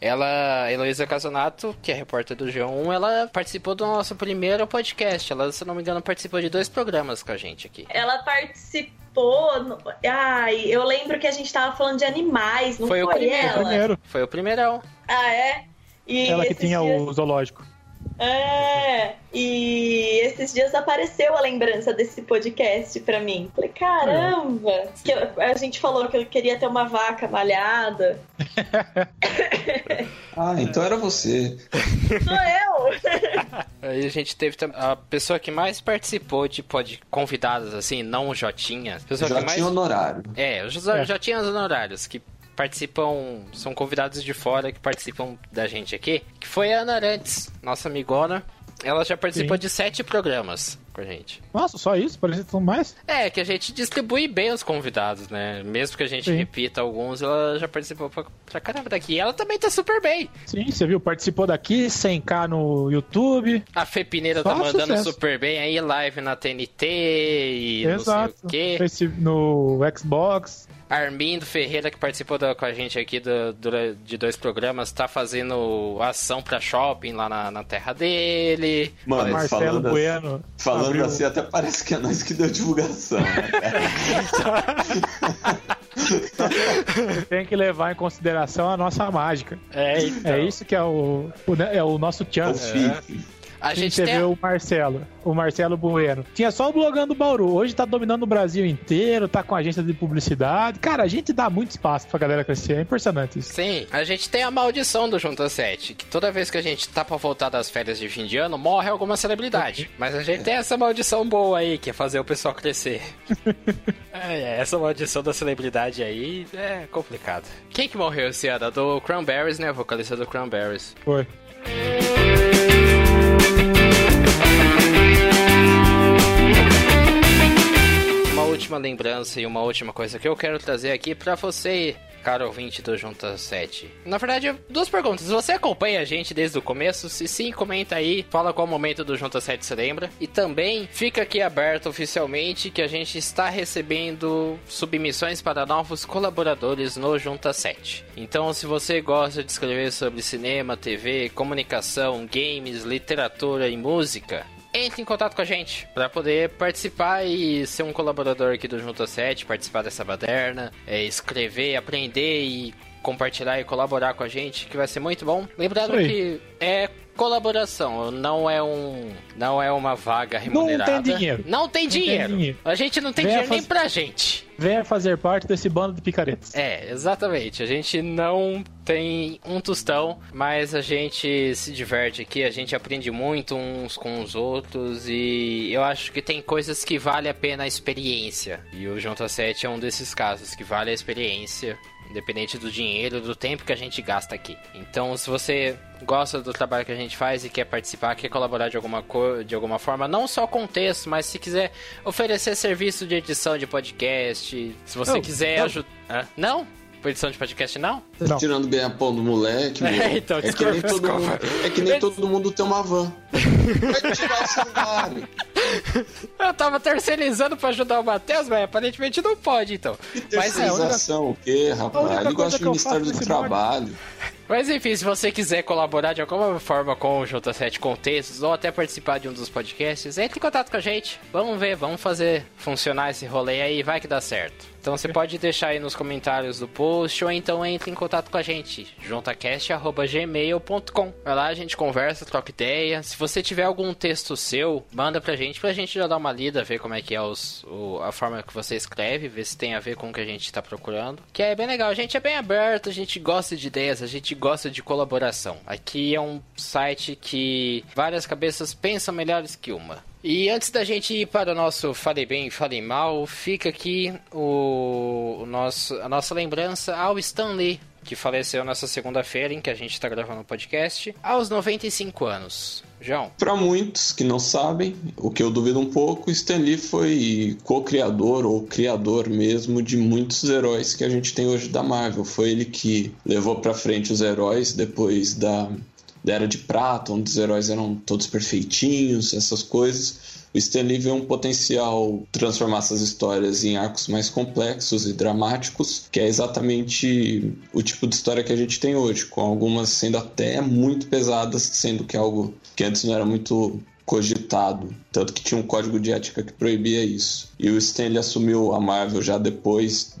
Ela, Heloísa Casonato, que é repórter do G1, ela participou do nosso primeiro podcast. Ela, se eu não me engano, participou de dois programas com a gente aqui. Ela participou. no- Ai, eu lembro que a gente tava falando de animais, não Foi foi, o primeiro. ela? Primeiro, Foi o primeirão. Ah, é? E ela que tinha dias- o zoológico. É, e esses dias apareceu a lembrança desse podcast pra mim. Falei, caramba! Que eu- a gente falou que eu queria ter uma vaca malhada. Ah, então era você. Sou eu! Aí a gente teve a pessoa que mais participou de pod, convidadas, assim, não o Jotinha. Pessoa Já que mais... tinha honorário. É, os É. Jotinhas honorários que participam, são convidados de fora que participam da gente aqui, que foi a Ana Arantes, nossa amigona. Ela já participou Sim. de sete programas com a gente. Nossa, só isso? Parece que são mais. É, que a gente distribui bem os convidados, né? Mesmo que a gente Sim. repita alguns, ela já participou pra, pra caramba daqui. E ela também tá super bem. Sim, você viu? Participou daqui, 100k no YouTube. A Fê Pineira tá mandando sucesso. super bem aí, live na TNT e Exato. não sei o quê. No Xbox. Armindo Ferreira, que participou da- com a gente aqui do- do- de dois programas, tá fazendo ação pra shopping lá na, na terra dele. Mano, Marcelo falando assim- Bueno. Falando abriu- assim, até parece que é nós que deu divulgação, né? Tem que levar em consideração a nossa mágica. É, então. É isso que é o, o- é o nosso chance. FIC. A Gente, gente você tem. o Marcelo, o Marcelo Bueno. Tinha só o blogando Bauru. Hoje tá dominando o Brasil inteiro, tá com agência de publicidade. Cara, a gente dá muito espaço pra galera crescer. É impressionante isso. Sim, a gente tem a maldição do Junta 7, que toda vez que a gente tá pra voltar das férias de fim de ano, morre alguma celebridade. Mas a gente tem essa maldição boa aí, que é fazer o pessoal crescer. é, é, essa maldição da celebridade aí é complicado. Quem que morreu esse ano? Do Cranberries, né? O vocalista do Cranberries. Foi. Última lembrança e uma última coisa que eu quero trazer aqui pra você, caro ouvinte do Junta 7. Na verdade, duas perguntas. Você acompanha a gente desde o começo? Se sim, comenta aí, fala qual momento do Junta 7 se lembra. E também fica aqui aberto oficialmente que a gente está recebendo submissões para novos colaboradores no Junta 7. Então, se você gosta de escrever sobre cinema, TV, comunicação, games, literatura e música, entre em contato com a gente para poder participar e ser um colaborador aqui do Junta 7, participar dessa baderna, é, escrever, aprender e compartilhar e colaborar com a gente, que vai ser muito bom. Lembrando que é colaboração, não é um não é uma vaga remunerada. Não tem dinheiro. Não tem, Não dinheiro. tem dinheiro. A gente não tem Venha dinheiro nem faz- pra gente. Venha fazer parte desse bando de picaretas. É, exatamente. A gente não tem um tostão, mas a gente se diverte aqui, a gente aprende muito uns com os outros e eu acho que tem coisas que vale a pena a experiência. E o Junta 7 é um desses casos que vale a experiência. Independente do dinheiro, do tempo que a gente gasta aqui. Então, se você gosta do trabalho que a gente faz e quer participar, quer colaborar de alguma, co de alguma forma, não só com texto, mas se quiser oferecer serviço de edição de podcast, se você Não, quiser ajudar. Não? Por edição de podcast, não? Não. Tirando bem a pão do moleque, meu. É, então, é, que desculpa, nem todo mundo, é que nem todo mundo tem uma van. Vai tirar o salário. Eu tava terceirizando pra ajudar o Matheus, mas aparentemente não pode, então. Mas, é, Terceirização, o quê, rapaz? única Ele gosta que do Ministério do Trabalho. Mas enfim, se você quiser colaborar de alguma forma com o J7 com textos ou até participar de um dos podcasts, entre em contato com a gente. Vamos ver, vamos fazer funcionar esse rolê aí, vai que dá certo. Então você pode deixar aí nos comentários do post ou então entre em contato com a gente, juntacast.gmail.com. Vai lá, a gente conversa, troca ideia. Se você tiver algum texto seu, manda pra gente, pra gente já dar uma lida, ver como é que é os, o- a forma que você escreve, ver se tem a ver com o que a gente tá procurando. Que é bem legal, a gente é bem aberto, a gente gosta de ideias, a gente gosta de colaboração. Aqui é um site que várias cabeças pensam melhores que uma. E antes da gente ir para o nosso Falei Bem, Falei Mal, fica aqui o, o nosso, a nossa lembrança ao Stan Lee, que faleceu nessa segunda-feira em que a gente está gravando o podcast, aos 95 anos. João, Para muitos que não sabem, o que eu duvido um pouco, Stan Lee foi co-criador ou criador mesmo de muitos heróis que a gente tem hoje da Marvel. Foi ele que levou para frente os heróis depois da, da Era de Prata, onde os heróis eram todos perfeitinhos, essas coisas. O Stan Lee vê um potencial transformar essas histórias em arcos mais complexos e dramáticos, que é exatamente o tipo de história que a gente tem hoje, com algumas sendo até muito pesadas, sendo que algo que antes não era muito cogitado, tanto que tinha um código de ética que proibia isso. E o Stan Lee assumiu a Marvel já depois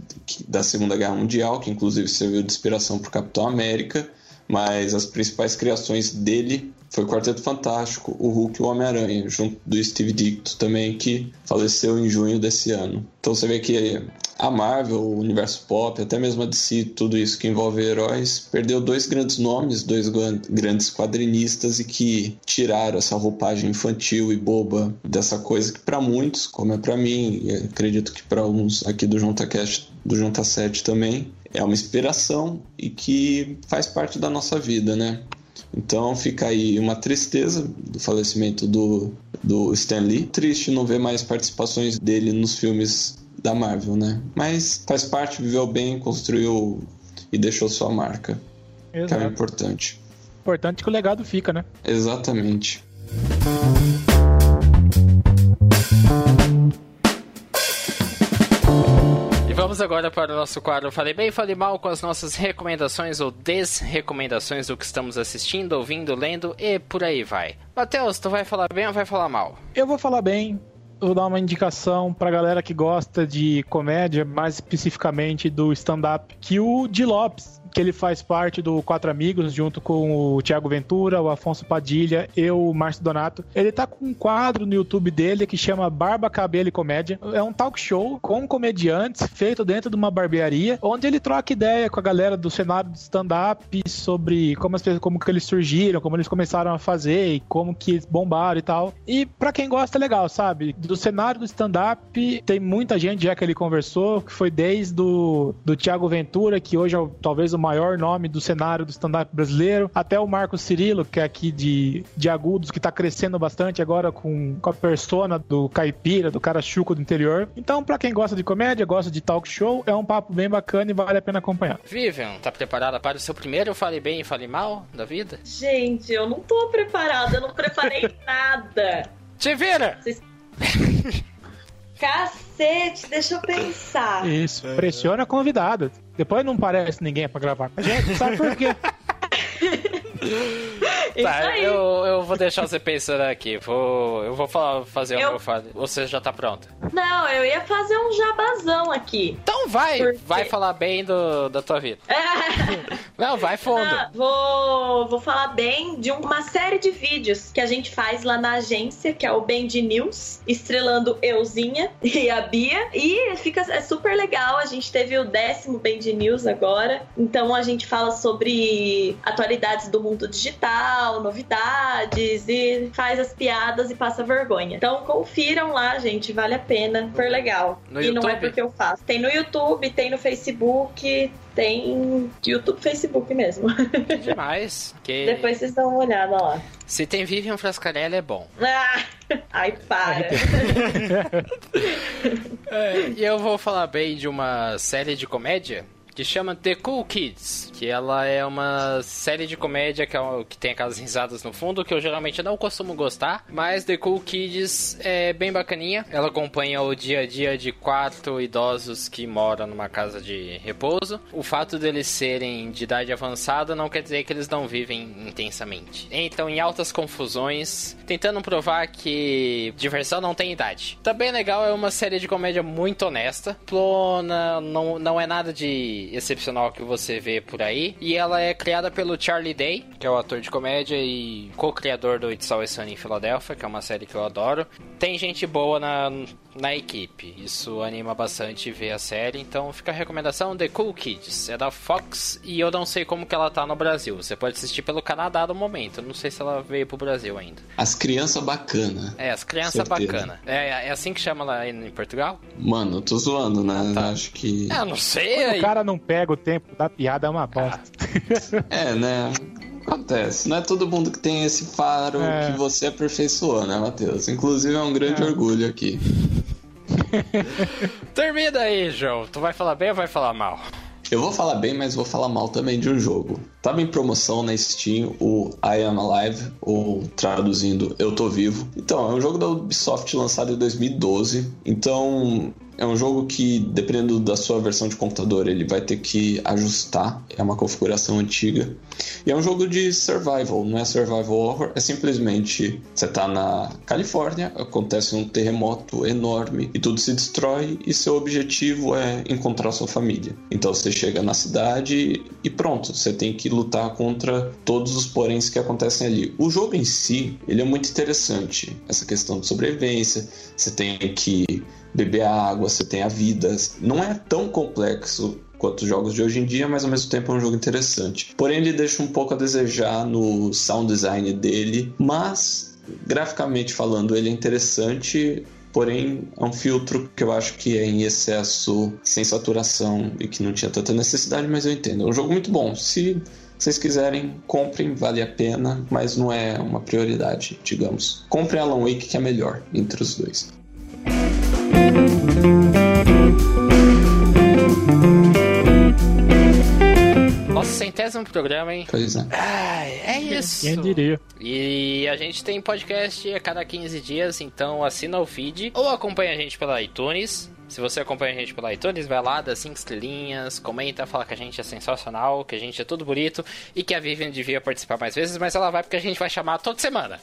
da Segunda Guerra Mundial, que inclusive serviu de inspiração para o Capitão América, mas as principais criações dele foi o Quarteto Fantástico, o Hulk e o Homem-Aranha, junto do Steve Ditko também, que faleceu em junho desse ano. Então você vê que a Marvel, o universo pop, até mesmo a DC, tudo isso que envolve heróis, perdeu dois grandes nomes, dois gran- grandes quadrinistas e que tiraram essa roupagem infantil e boba dessa coisa que para muitos, como é para mim, e acredito que para uns aqui do JuntaCast, do Junta 7 também, é uma inspiração e que faz parte da nossa vida, né? Então fica aí uma tristeza do falecimento do, do Stan Lee. Triste não ver mais participações dele nos filmes da Marvel, né? Mas faz parte, viveu bem, construiu e deixou sua marca, que é o Exato. importante. Importante que o legado fica, né? Exatamente. Vamos agora para o nosso quadro Falei Bem, Falei Mal com as nossas recomendações ou desrecomendações do que estamos assistindo, ouvindo, lendo e por aí vai. Matheus, tu vai falar bem ou vai falar mal? Eu vou falar bem, vou dar uma indicação pra galera que gosta de comédia, mais especificamente do stand-up, que o Di Lopes, que ele faz parte do Quatro Amigos, junto com o Thiago Ventura, o Afonso Padilha e o Márcio Donato. Ele tá com um quadro no YouTube dele que chama Barba, Cabelo e Comédia. É um talk show com comediantes feito dentro de uma barbearia, onde ele troca ideia com a galera do cenário de stand-up sobre como as pessoas, como que eles surgiram, como eles começaram a fazer e como que bombaram e tal. E pra quem gosta é legal, sabe? Do cenário do stand-up tem muita gente já que ele conversou, que foi desde do, do Thiago Ventura, que hoje é o- talvez o maior nome do cenário do stand-up brasileiro, até o Marcos Cirilo, que é aqui de, de Agudos, que tá crescendo bastante agora com, com a persona do caipira, do cara chuco do interior. Então, pra quem gosta de comédia, gosta de talk show, é um papo bem bacana e vale a pena acompanhar. Vivian, tá preparada para o seu primeiro Falei Bem e Falei Mal da vida? Gente, eu não tô preparada, eu não preparei nada. Te vira! Cacete, deixa eu pensar. Isso, pressiona a convidada. Depois não parece ninguém pra gravar com a gente, sabe por quê? Tá, eu, eu vou deixar você pensando aqui. Vou, eu vou falar, fazer o Eu- meu fale. Você já tá pronta? Não, eu ia fazer um jabazão aqui. Então vai, Por quê? vai falar bem do, da tua vida. Não, vai fundo. Ah, vou, vou falar bem de uma série de vídeos que a gente faz lá na agência, que é o Band News, estrelando Euzinha e a Bia. E fica é super legal. A gente teve o décimo Band News agora. Então a gente fala sobre atualidades do mundo digital, novidades e faz as piadas e passa vergonha. Então confiram lá, gente. Vale a pena. Super legal. No e não é YouTube? porque eu faço. Tem no YouTube, tem no Facebook, tem YouTube, Facebook mesmo. Que demais. Que Depois vocês dão uma olhada lá. Se tem Vivian Frascarelli é bom. Ah, ai, para. E eu vou falar bem de uma série de comédia que chama The Cool Kids, que ela é uma série de comédia que, é que tem aquelas risadas no fundo, que eu geralmente não costumo gostar, mas The Cool Kids é bem bacaninha. Ela acompanha o dia a dia de quatro idosos que moram numa casa de repouso. O fato deles serem de idade avançada não quer dizer que eles não vivem intensamente. Então, em altas confusões, tentando provar que diversão não tem idade. Também legal, é uma série de comédia muito honesta, plona, não, não é nada de excepcional que você vê por aí. E ela é criada pelo Charlie Day, que é o ator de comédia e co-criador do It's Always Sunny em Philadelphia, que é uma série que eu adoro. Tem gente boa na, na equipe, isso anima bastante ver a série, então fica a recomendação The Cool Kids, é da Fox e eu não sei como que ela tá no Brasil. Você pode assistir pelo Canadá no momento, não sei se ela veio pro Brasil ainda. As crianças bacana. É, as crianças bacana. É, é assim que chama lá em Portugal? Mano, eu tô zoando, né? Tá. Acho que. Ah, não sei. Quando aí. o cara não pega o tempo da piada, é uma bosta. É, né? Acontece. Não é todo mundo que tem esse faro É. que você aperfeiçoou, né, Matheus? Inclusive é um grande É. orgulho aqui. Termina aí, João. Tu vai falar bem ou vai falar mal? Eu vou falar bem, mas vou falar mal também de um jogo. Tava em promoção na Steam o I Am Alive, ou traduzindo Eu Tô Vivo. Então, é um jogo da Ubisoft lançado em 2012. Então, é um jogo que, dependendo da sua versão de computador, ele vai ter que ajustar. É uma configuração antiga. E é um jogo de survival, não é survival horror, é simplesmente você tá na Califórnia, acontece um terremoto enorme e tudo se destrói e seu objetivo é encontrar sua família. Então você chega na cidade e pronto, você tem que lutar contra todos os poréns que acontecem ali. O jogo em si, ele é muito interessante, essa questão de sobrevivência, você tem que beber água, você tem a vida, não é tão complexo quanto os jogos de hoje em dia, mas ao mesmo tempo é um jogo interessante. Porém, ele deixa um pouco a desejar no sound design dele, mas graficamente falando, ele é interessante. Porém, é um filtro que eu acho que é em excesso, sem saturação e que não tinha tanta necessidade, mas eu entendo. É um jogo muito bom. Se vocês quiserem, comprem, vale a pena, mas não é uma prioridade, digamos. Comprem Alan Wake, que é melhor entre os dois. Nosso centésimo programa, hein? Pois é. Ai, é isso. Quem diria? E a gente tem podcast a cada 15 dias, então assina o feed ou acompanha a gente pela iTunes. Se você acompanha a gente pela iTunes, vai lá, dá 5 estrelinhas, comenta, fala que a gente é sensacional, que a gente é tudo bonito e que a Vivian devia participar mais vezes, mas ela vai porque a gente vai chamar toda semana.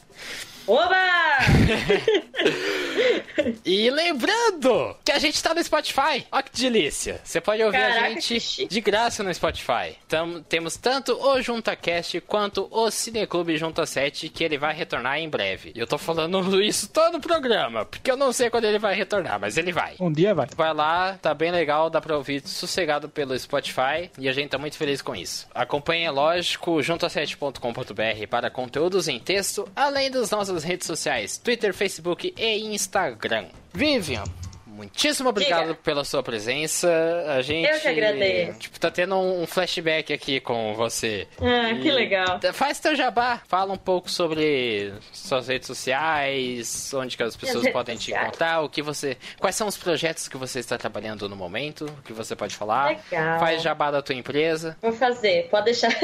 Oba! E lembrando que a gente tá no Spotify. Ó que delícia. Você pode ouvir a Caraca, gente que chique. de graça no Spotify. Tam- temos tanto o JuntaCast quanto o Cineclube Junta 7, que ele vai retornar em breve. E eu tô falando isso todo o programa, porque eu não sei quando ele vai retornar, mas ele vai. Um dia vai. Vai lá, tá bem legal, dá pra ouvir sossegado pelo Spotify e a gente tá muito feliz com isso. Acompanhe, lógico, junta7.com.br para conteúdos em texto, além das nossas redes sociais, Twitter, Facebook e Instagram. Vivian, muitíssimo obrigado Diga. pela sua presença. A gente Eu que agradeço. Tipo, tá tendo um flashback aqui com você. Ah, que legal. Faz teu jabá, fala um pouco sobre suas redes sociais, onde que as pessoas podem te encontrar, o que você, quais são os projetos que você está trabalhando no momento, o que você pode falar. Legal. Faz jabá da tua empresa. Vou fazer, pode deixar.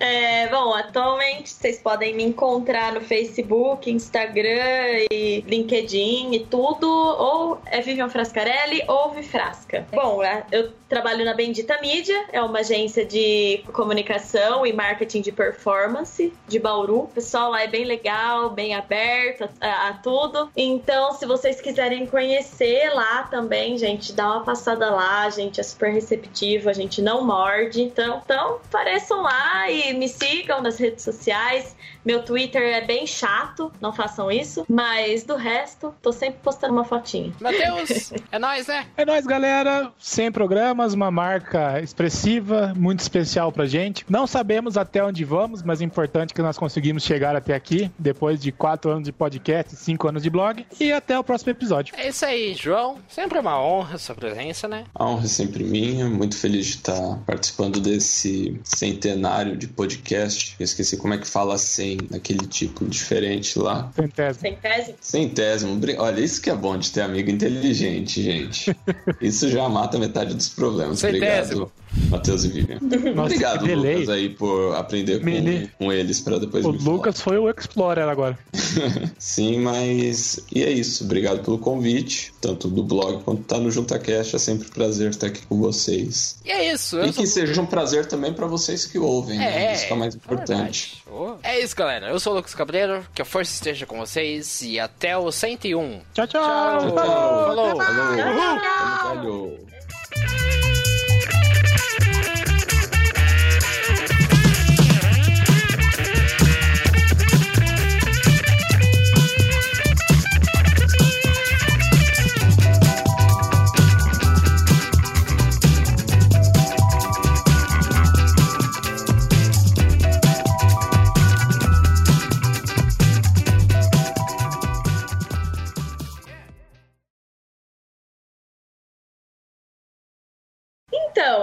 É, bom, atualmente vocês podem me encontrar no Facebook, Instagram e LinkedIn e tudo, ou é Vivian Frascarelli ou Vifrasca. Bom, é, eu trabalho na Bendita Mídia, é uma agência de comunicação e marketing de performance de Bauru. O pessoal lá é bem legal, bem aberto a, a tudo. Então, se vocês quiserem conhecer lá também, gente, dá uma passada lá, a gente é super receptivo, a gente não morde. Então, então apareçam lá e me sigam nas redes sociais. Meu Twitter é bem chato, não façam isso. Mas do resto, tô sempre postando uma fotinha. Matheus, é nóis, né? É nóis, galera. 100 programas, uma marca expressiva, muito especial pra gente. Não sabemos até onde vamos, mas é importante que nós conseguimos chegar até aqui, depois de 4 anos de podcast, 5 anos de blog. E até o próximo episódio. É isso aí, João. Sempre uma honra a sua presença, né? A honra é sempre minha. Muito feliz de estar participando desse centenário de podcast. Eu esqueci como é que fala 100 naquele tipo diferente lá. Centésimo. Centésimo? Centésimo. Olha, isso que é bom de ter amigo inteligente, gente. Isso já mata metade dos problemas. Centésimo. Obrigado, Matheus e Vivian. Nossa, Obrigado. Lucas, aí, por aprender com, Mini- com eles para depois O me falar. Lucas foi o Explorer agora. Sim, mas. E é isso. Obrigado pelo convite, tanto do blog quanto tá no JuntaCast. É sempre um prazer estar aqui com vocês. E é isso. E sou... que seja um prazer também para vocês que ouvem, né? É, Isso que é o mais importante. verdade. Oh. É isso, galera. Eu sou o Lucas Cabreiro. Que a força esteja com vocês. E até o 101. Tchau, tchau. Tchau. Tchau. Falou. Falou. Tchau, tchau. Falou.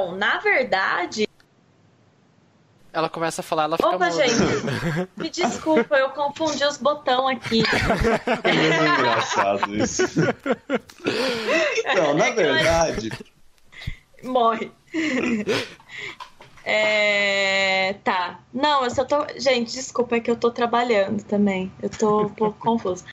Então, na verdade. Ela começa a falar, ela fica Opa, muda. gente, me desculpa, eu confundi os botões aqui. É muito engraçado isso. Então, na verdade, Morre. É, tá. Não, eu só tô. Gente, desculpa, é que eu tô trabalhando também. Eu tô um pouco confuso.